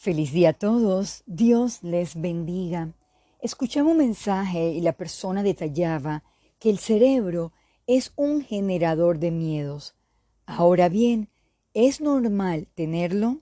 Feliz día a todos, Dios les bendiga. Escuchaba un mensaje y la persona detallaba que el cerebro es un generador de miedos. Ahora bien, ¿es normal tenerlo?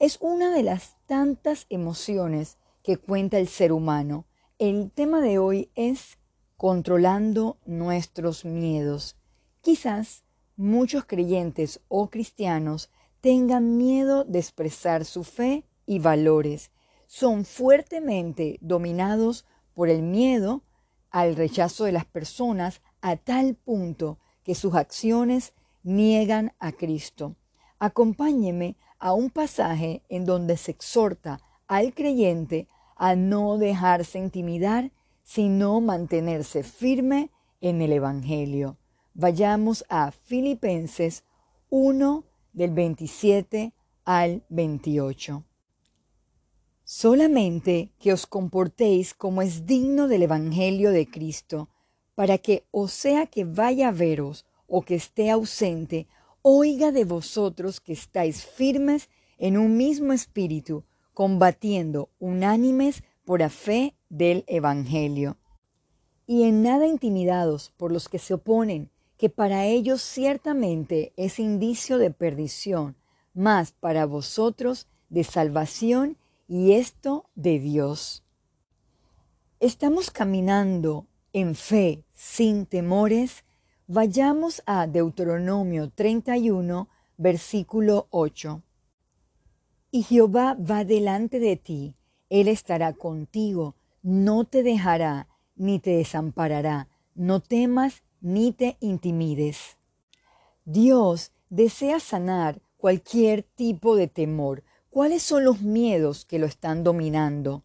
Es una de las tantas emociones que cuenta el ser humano. El tema de hoy es controlando nuestros miedos. Quizás muchos creyentes o cristianos tengan miedo de expresar su fe y valores. Son fuertemente dominados por el miedo al rechazo de las personas a tal punto que sus acciones niegan a Cristo. Acompáñeme a un pasaje en donde se exhorta al creyente a no dejarse intimidar, sino mantenerse firme en el Evangelio. Vayamos a Filipenses 1, del 27 al 28. Solamente que os comportéis como es digno del Evangelio de Cristo, para que, o sea que vaya a veros o que esté ausente, oiga de vosotros que estáis firmes en un mismo espíritu, combatiendo unánimes por la fe del Evangelio. Y en nada intimidados por los que se oponen, que para ellos ciertamente es indicio de perdición, mas para vosotros de salvación y esto de Dios. Estamos caminando en fe sin temores. Vayamos a Deuteronomio 31, versículo 8. Y Jehová va delante de ti, Él estará contigo, no te dejará ni te desamparará, no temas ni te intimides. Dios desea sanar cualquier tipo de temor. ¿Cuáles son los miedos que lo están dominando?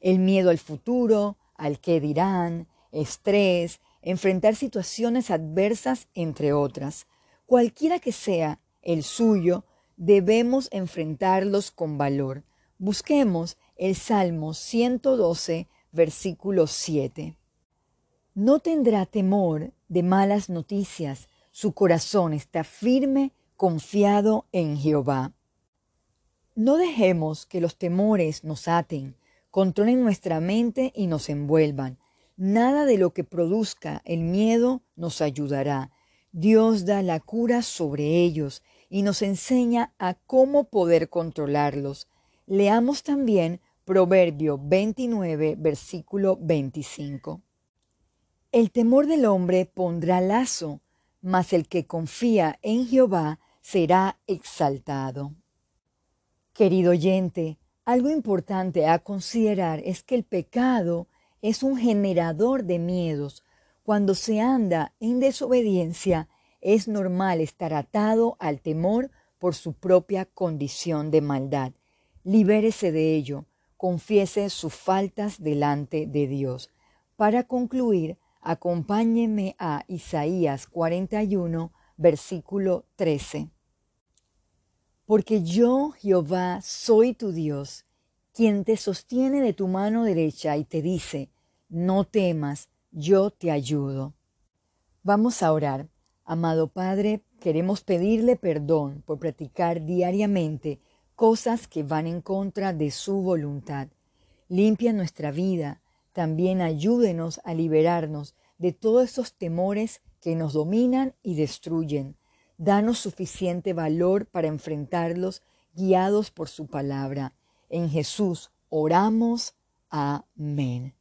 El miedo al futuro, al que dirán, estrés, enfrentar situaciones adversas, entre otras. Cualquiera que sea el suyo, debemos enfrentarlos con valor. Busquemos el Salmo 112, versículo 7. No tendrá temor de malas noticias, su corazón está firme, confiado en Jehová. No dejemos que los temores nos aten, controlen nuestra mente y nos envuelvan. Nada de lo que produzca el miedo nos ayudará. Dios da la cura sobre ellos y nos enseña a cómo poder controlarlos. Leamos también Proverbio 29, versículo 25. El temor del hombre pondrá lazo, mas el que confía en Jehová será exaltado. Querido oyente, algo importante a considerar es que el pecado es un generador de miedos. Cuando se anda en desobediencia, es normal estar atado al temor por su propia condición de maldad. Libérese de ello, confiese sus faltas delante de Dios. Para concluir, Acompáñeme a Isaías 41, versículo 13. Porque yo, Jehová, soy tu Dios, quien te sostiene de tu mano derecha y te dice, no temas, yo te ayudo. Vamos a orar. Amado Padre, queremos pedirle perdón por practicar diariamente cosas que van en contra de su voluntad. Limpia nuestra vida, también ayúdenos a liberarnos de todos esos temores que nos dominan y destruyen. Danos suficiente valor para enfrentarlos guiados por su palabra. En Jesús oramos. Amén.